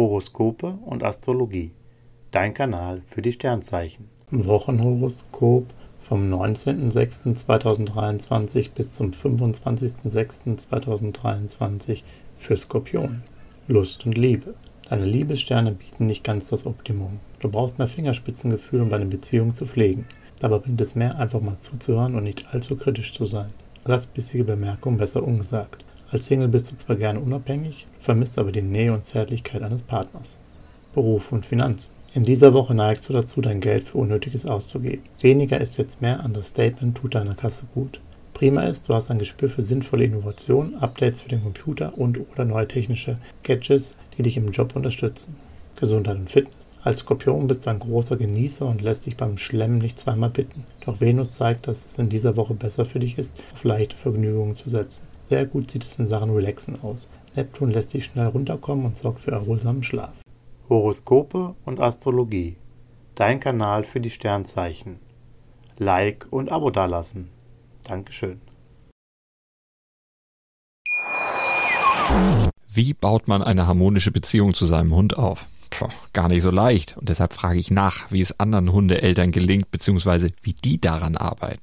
Horoskope und Astrologie. Dein Kanal für die Sternzeichen. Wochenhoroskop vom 19.06.2023 bis zum 25.06.2023 für Skorpion. Lust und Liebe. Deine Liebessterne bieten nicht ganz das Optimum. Du brauchst mehr Fingerspitzengefühl, um deine Beziehung zu pflegen. Dabei bringt es mehr, einfach mal zuzuhören und nicht allzu kritisch zu sein. Lass bissige Bemerkungen besser ungesagt. Als Single bist du zwar gerne unabhängig, vermisst aber die Nähe und Zärtlichkeit eines Partners. Beruf und Finanzen. In dieser Woche neigst du dazu, dein Geld für Unnötiges auszugeben. Weniger ist jetzt mehr, anderes Statement tut deiner Kasse gut. Prima ist, du hast ein Gespür für sinnvolle Innovationen, Updates für den Computer und oder neue technische Gadgets, die dich im Job unterstützen. Gesundheit und Fitness. Als Skorpion bist du ein großer Genießer und lässt dich beim Schlemmen nicht zweimal bitten. Doch Venus zeigt, dass es in dieser Woche besser für dich ist, auf leichte Vergnügungen zu setzen. Sehr gut sieht es in Sachen Relaxen aus. Neptun lässt dich schnell runterkommen und sorgt für erholsamen Schlaf. Horoskope und Astrologie. Dein Kanal für die Sternzeichen. Like und Abo dalassen. Dankeschön. Wie baut man eine harmonische Beziehung zu seinem Hund auf? Puh, gar nicht so leicht. Und deshalb frage ich nach, wie es anderen Hundeeltern gelingt, beziehungsweise wie die daran arbeiten.